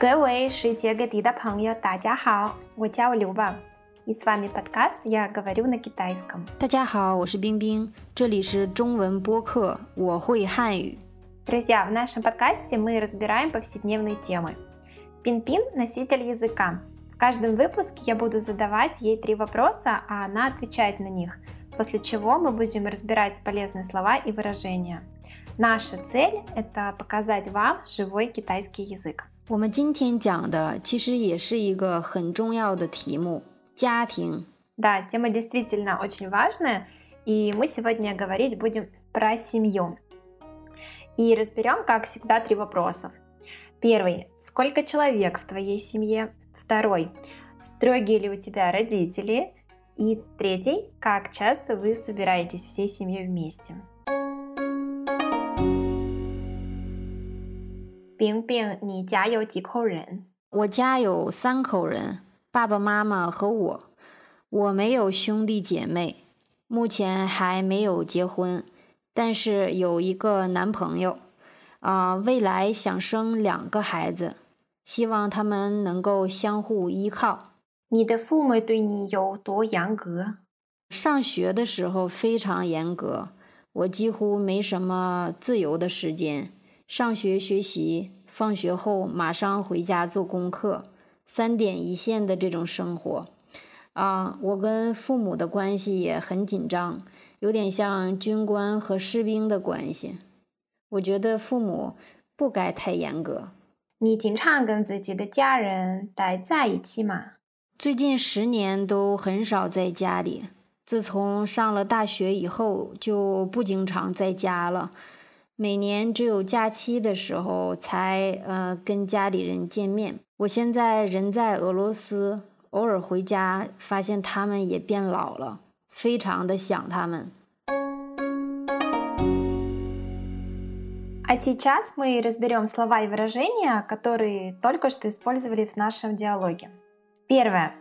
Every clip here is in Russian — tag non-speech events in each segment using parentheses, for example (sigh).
各位世界各地的朋友，大家好，我叫刘宝，и с вами подкаст «Я говорю на китайском». 大家好，我是冰冰，这里是中文播客，我会汉语。 Друзья, в нашем подкасте мы разбираем повседневные темы. Пин-Пин – носитель языка. В каждом выпуске я буду задавать ей три вопроса, а она отвечает на них, после чего мы будем разбирать полезные слова и выражения. Наша цель – это показать вам живой китайский язык. 我们今天讲的其实也是一个很重要的题目——家庭。 Да, тема действительно очень важная, и мы сегодня говорить будем про семью. И разберем, как всегда, три вопроса. Первый. Сколько человек в твоей семье? Второй. Строгие ли у тебя родители? И третий. Как часто вы собираетесь всей семьей вместе? 冰冰，你家有几口人？我家有三口人，爸爸妈妈和我。我没有兄弟姐妹，目前还没有结婚，但是有一个男朋友。啊、未来想生两个孩子，希望他们能够相互依靠。你的父母对你有多严格？上学的时候非常严格，我几乎没什么自由的时间。上学学习，放学后马上回家做功课，三点一线的这种生活。啊，我跟父母的关系也很紧张，有点像军官和士兵的关系。我觉得父母不该太严格。你经常跟自己的家人待在一起吗？最近十年都很少在家里，自从上了大学以后就不经常在家了，每年只有假期的时候才呃跟家里人见面。我现在人在俄罗斯，偶尔回家发现他们也变老了，非常的想他们。 А сейчас мы разберем слова и выражения, которые только что использовали в нашем диалоге. Первое.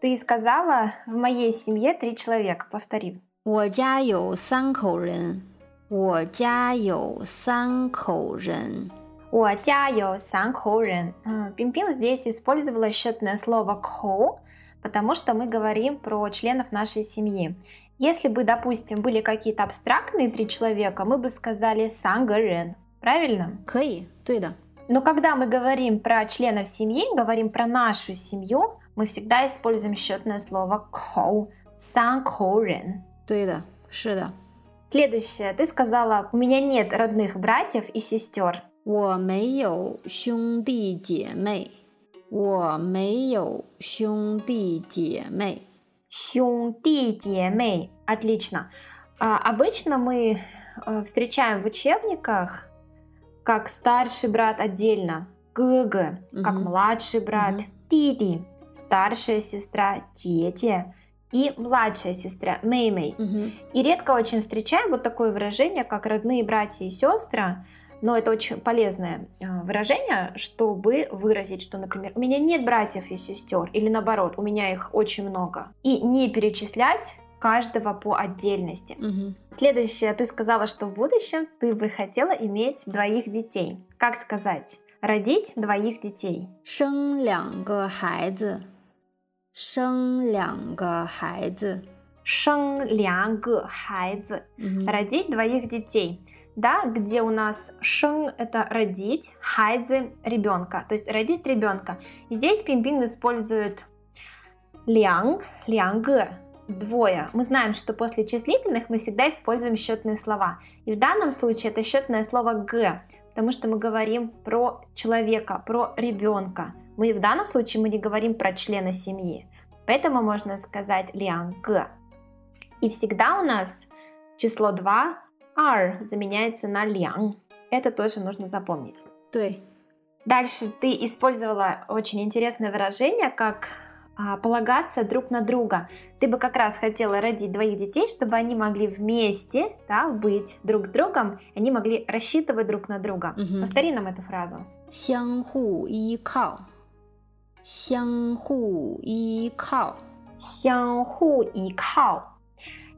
Ты сказала, в моей семье три человека. Повтори. 我家有三口人， 我家有三口人。我家有三口人. М, Пимпин здесь использовала счетное слово «ко», потому что мы говорим про членов нашей семьи. Если бы, допустим, были какие-то абстрактные три человека, мы бы сказали «сангарен». Правильно? 可以，对的。 Но когда мы говорим про членов семьи, говорим про нашу семью, мы всегда используем счетное слово «ко», «сан рен». 对的，是的， Следующее. Ты сказала, у меня нет родных братьев и сестер. 我没有兄弟姐妹，我没有兄弟姐妹。 兄弟姐妹. Отлично. А, обычно мы э, встречаем в учебниках как старший брат отдельно, ГГ, как Мгм. младший брат, Мгм. Диди, старшая сестра, Тете и младшая сестра, Меймей. 嗯哼， И редко очень встречаем вот такое выражение, как родные братья и сестры, но это очень полезное э, выражение, чтобы выразить, что, например, у меня нет братьев и сестер, или наоборот, у меня их очень много. И не перечислять каждого по отдельности. 嗯哼， Следующее, ты сказала, что в будущем ты бы хотела иметь двоих детей. Как сказать? Родить двоих детей. 生两个孩子， 生两个孩子。生两个孩子. 嗯哼， родить двоих детей. Да, где у нас шен это родить, хайдзе ребенка, то есть родить ребенка. И здесь пимпин использует ляng, лянг, двое. Мы знаем, что после числительных мы всегда используем счетные слова. И в данном случае это счетное слово г, потому что мы говорим про человека, про ребенка. Мы в данном случае мы не говорим про члена семьи. Поэтому можно сказать лянг. И всегда у нас число 2 R заменяется на лян. Это тоже нужно запомнить. 对， Дальше ты использовала очень интересное выражение, как а, полагаться друг на друга. Ты бы как раз хотела родить двоих детей, чтобы они могли вместе да, быть друг с другом, и они могли рассчитывать друг на друга. Мгм. Повтори нам эту фразу. 相互依靠， 相互依靠。相互依靠。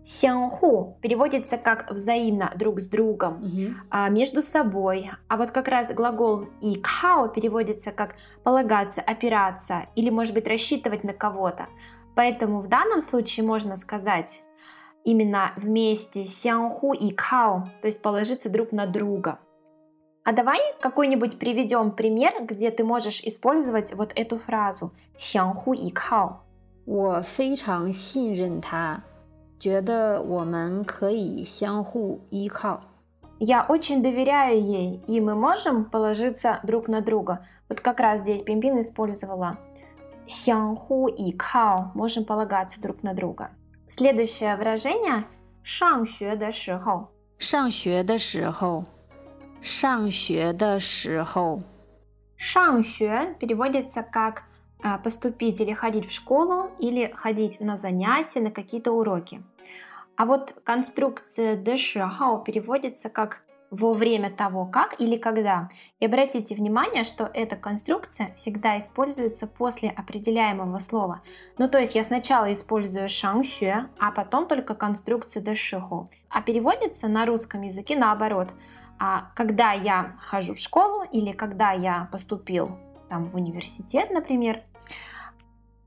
Сянху переводится как взаимно друг с другом, Мгм. а, между собой. А вот как раз глагол и као переводится как полагаться, опираться или, может быть, рассчитывать на кого-то. Поэтому в данном случае можно сказать именно вместе сянху и као, то есть положиться друг на друга. А давай какой-нибудь приведем пример, где ты можешь использовать вот эту фразу сянху и као. 我非常信任他，觉得我们可以相互依靠。 Я очень доверяю ей, и мы можем положиться друг на друга. Вот как раз здесь Пимпин использовала 相互依靠, можем полагаться друг на друга. Следующее выражение 上学的时候.上学的时候， 上学的时候，上学 переводится как а, поступить или ходить в школу, или ходить на занятия, на какие-то уроки. А вот конструкция 的时候 переводится как во время того, как или когда. И обратите внимание, что эта конструкция всегда используется после определяемого слова. Ну, то есть я сначала использую 上学, а потом только конструкцию 的时候. А переводится на русском языке наоборот. А когда я хожу в школу или когда я поступил там, в университет, например.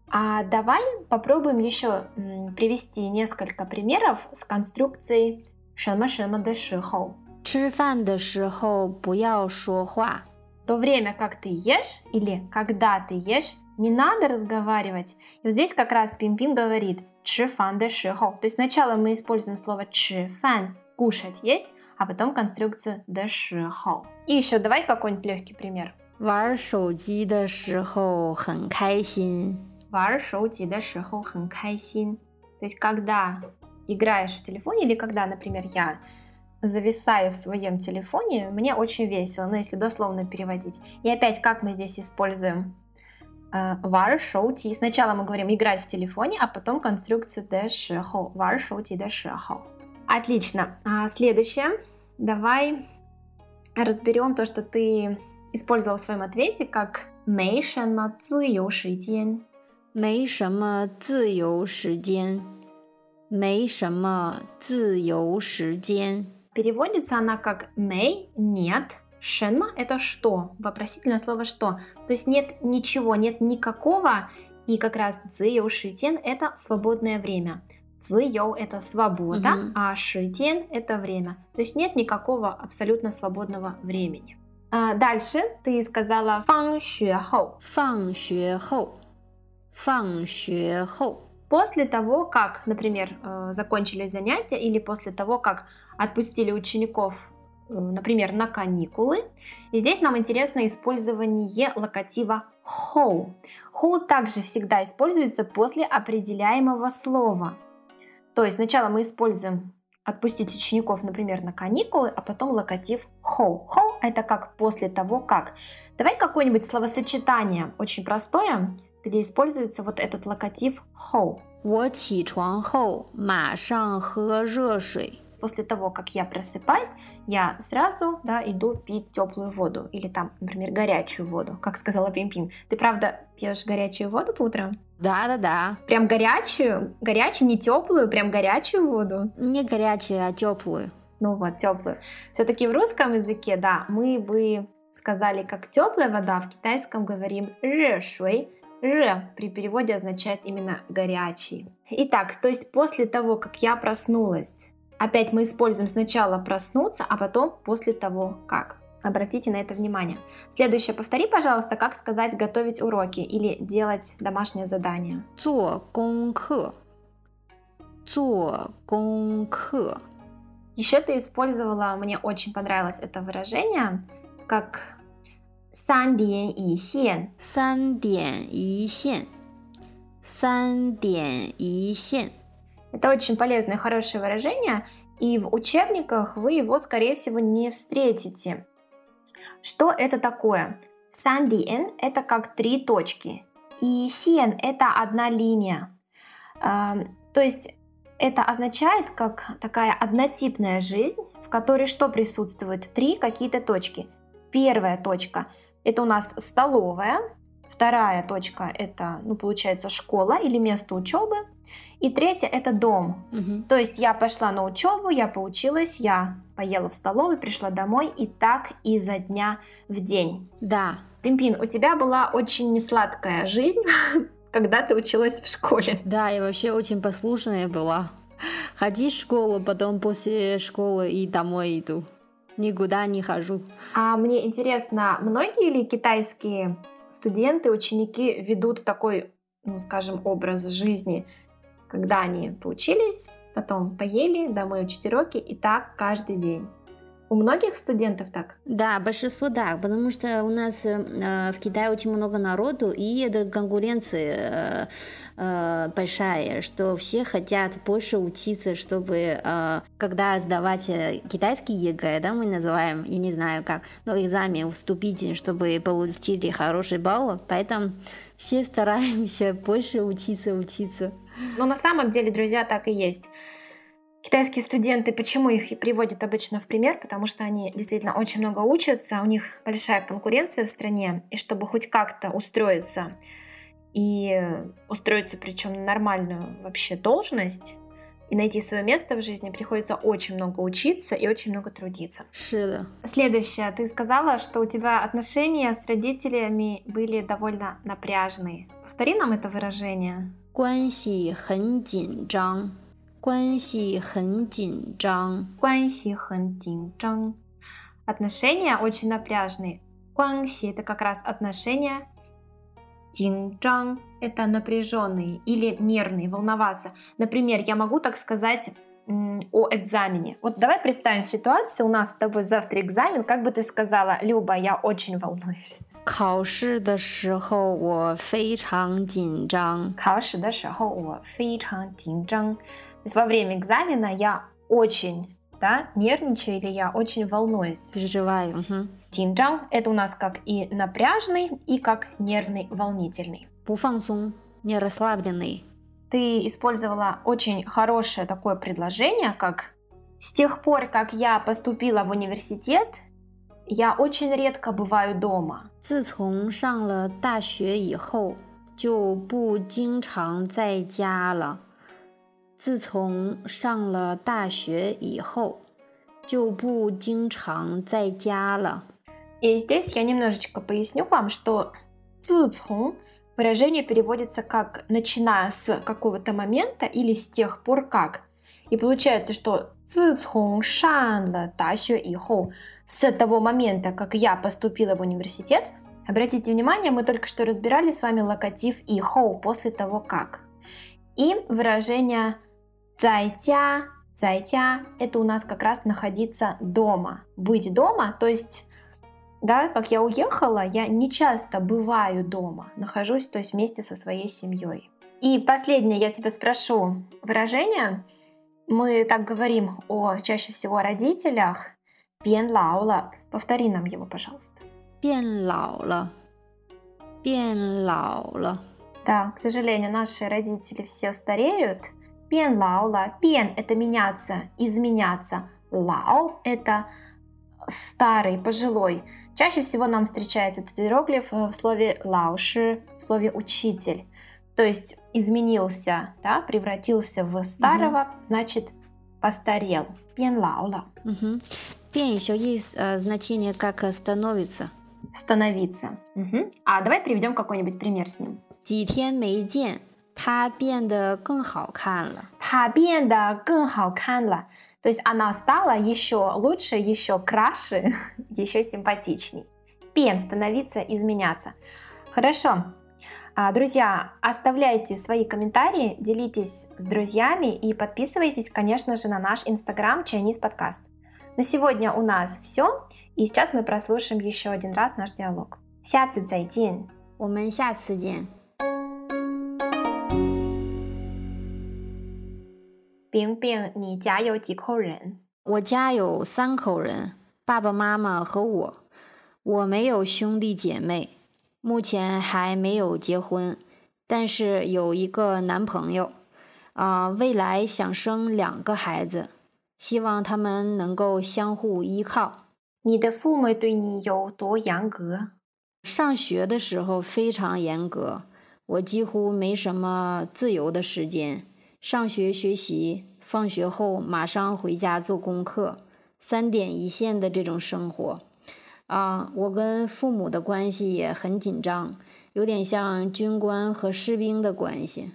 А давай попробуем еще м, привести несколько примеров с конструкцией 什么什么的时候。吃饭的时候不要说话。 В то время как ты ешь или когда ты ешь, не надо разговаривать. И вот здесь как раз Пимпин говорит 吃饭的时候. То есть сначала мы используем слово 吃饭, кушать, есть, а потом конструкцию 的时候. И еще давай какой-нибудь легкий пример. 玩手机的时候很开心。玩手机的时候很开心. То есть, когда играешь в телефоне или когда, например, я зависаю в своем телефоне, мне очень весело, ну, если дословно переводить. И опять, как мы здесь используем э, 玩手机. Сначала мы говорим играть в телефоне, а потом конструкцию 的时候. 玩手机的时候. Отлично. А следующее. Давай разберем то, что ты использовал в своем ответе как «мэй шэнма цзэйоу шиден». «Мэй шэнма цзэйоу шиден». «Мэй шэнма цзэйоу шиден». Переводится она как «мэй» – «нет», «шэнма» – это «что», вопросительное слово «что». То есть нет ничего, нет никакого, и как раз «цзэйоу шиден» – это свободное время – Цзио – это свобода, угу. а Шитен – это время. То есть нет никакого абсолютно свободного времени. А дальше ты сказала фан хоу. Фан хоу. Фан хоу. После того, как, например, э, закончили занятия или после того, как отпустили учеников, э, например, на каникулы, здесь нам интересно использование локатива хоу. Хоу также всегда используется после определяемого слова. То есть сначала мы используем отпустить учеников, например, на каникулы, а потом локатив how. How это как после того, как. Давай какое-нибудь словосочетание очень простое, где используется вот этот локатив how. 我起床后马上喝热水。 После того, как я просыпаюсь, я сразу да, иду пить теплую воду. Или там, например, горячую воду, как сказала Пимпин. Ты правда пьешь горячую воду по утрам? Да-да-да, Прям горячую? Горячую, не теплую, прям горячую воду? не горячую, а теплую. Ну вот, теплую. Все-таки в русском языке, да, мы бы сказали как теплая вода, в китайском говорим 热水. Ж при переводе означает именно горячий. Итак, то есть после того, как я проснулась, опять мы используем сначала проснуться, а потом после того, как. Обратите на это внимание. Следующее, повтори, пожалуйста, как сказать готовить уроки или делать домашнее задание. 做功课，做功课， Еще ты использовала, мне очень понравилось это выражение, как 三点一线。三点一线，三点一线。 Это очень полезное и хорошее выражение, и в учебниках вы его, скорее всего, не встретите. Что это такое? Сандиен – это как три точки, и сен – это одна линия. А, То есть это означает как такая однотипная жизнь, в которой что присутствует? Три какие-то точки. Первая точка – это у нас столовая, Вторая точка это, ну, получается, школа или место учебы. И третье это дом. Мгм. То есть я пошла на учебу, я поучилась, я поела в столовой, пришла домой, и так изо дня в день. Да, Пимпин, у тебя была очень несладкая жизнь, (laughs) когда ты училась в школе. да, я вообще очень послушная была. Ходить в школу, потом после школы и домой иду. Никуда не хожу. А мне интересно, многие ли китайские студенты, ученики ведут такой, ну, скажем, образ жизни, когда они поучились, потом поели, домой учить уроки, и так каждый день? У многих студентов так? Да, большинство да, потому что у нас э, в Китае очень много народу, и эта конкуренция э, э, большая, что все хотят больше учиться, чтобы э, когда сдавать э, китайский ЕГЭ, да, мы называем, я не знаю как, но экзамен вступительный, чтобы получили хороший балл, поэтому все стараемся (laughs) больше учиться, учиться. Но на самом деле, друзья, так и есть. Китайские студенты, почему их и приводят обычно в пример? Потому что они действительно очень много учатся, у них большая конкуренция в стране, и чтобы хоть как-то устроиться, и устроиться причем на нормальную вообще должность, и найти свое место в жизни, приходится очень много учиться и очень много трудиться. 是的， Следующее. Ты сказала, что у тебя отношения с родителями были довольно напряжные. Повтори нам это выражение. 关系很紧张， 关系很紧张。关系很紧张. Отношения очень напряжные. 关系 это как раз отношения. 紧张 это напряженные или нервные, волноваться. Например, я могу так сказать м, о экзамене. Вот давай представим ситуацию, у нас с тобой завтра экзамен, как бы ты сказала, Люба, я очень волнуюсь. 考试的时候我非常紧张。考试的时候我非常紧张。 То есть во время экзамена я очень да, нервничаю или я очень волнуюсь. переживаю. Мгм. 紧张 это у нас как и напряжный, и как нервный, волнительный. 不放松，не расслабленный。 Ты использовала очень хорошее такое предложение, как с тех пор, как я поступила в университет, я очень редко бываю дома. 自从上了大学以后，就不经常在家了。 自从上了大学以后，就不经常在家了。 И здесь я немножечко поясню вам, что 自从 выражение переводится как начиная с какого-то момента или с тех пор как. И получается, что 自从上了大学以后, с того момента, как я поступила в университет, обратите внимание, мы только что разбирали с вами локатив и хоу после того как. И выражение Зайтя. Зайтя – это у нас как раз находиться дома. Быть дома, то есть да, как я уехала, я не часто бываю дома, нахожусь, то есть вместе со своей семьей. И последнее я тебя спрошу выражение. Мы так говорим о чаще всего о родителях. Пен лаула. Повтори нам его, пожалуйста. Пен лаула. Пен лаула. Да, к сожалению, наши родители все стареют, Пен лаула. Пен – это меняться, изменяться. Лао – это старый, пожилой. Чаще всего нам встречается этот иероглиф э, в слове лауши, в слове учитель. То есть изменился, да, превратился в старого, значит постарел. Пен лаула. 嗯哼，变еще есть э, значение как э, становится。 Становиться. Мгм. А давай приведем какой-нибудь пример с ним. 几天没见， 他变得更好看了。它变得更好看了. То есть она стала еще лучше, еще краше, (laughs) еще симпатичней. Пен – становиться, изменяться. Хорошо. А, Друзья, оставляйте свои комментарии, делитесь с друзьями и подписывайтесь, конечно же, на наш инстаграм Chinese подкаст. На сегодня у нас все, и сейчас мы прослушаем еще один раз наш диалог. 下次再见.我们下次见。 冰冰，你家有几口人？我家有三口人，爸爸妈妈和我。我没有兄弟姐妹，目前还没有结婚，但是有一个男朋友。啊、未来想生两个孩子，希望他们能够相互依靠。你的父母对你有多严格？上学的时候非常严格，我几乎没什么自由的时间。上学学习，放学后马上回家做功课，三点一线的这种生活。啊，我跟父母的关系也很紧张，有点像军官和士兵的关系。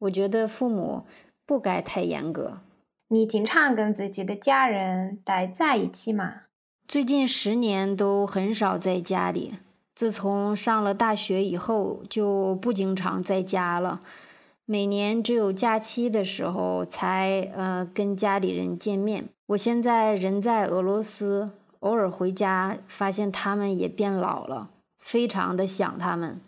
我觉得父母不该太严格。你经常跟自己的家人待在一起吗？最近十年都很少在家里。自从上了大学以后，就不经常在家了。每年只有假期的时候才呃跟家里人见面。我现在人在俄罗斯，偶尔回家，发现他们也变老了，非常的想他们。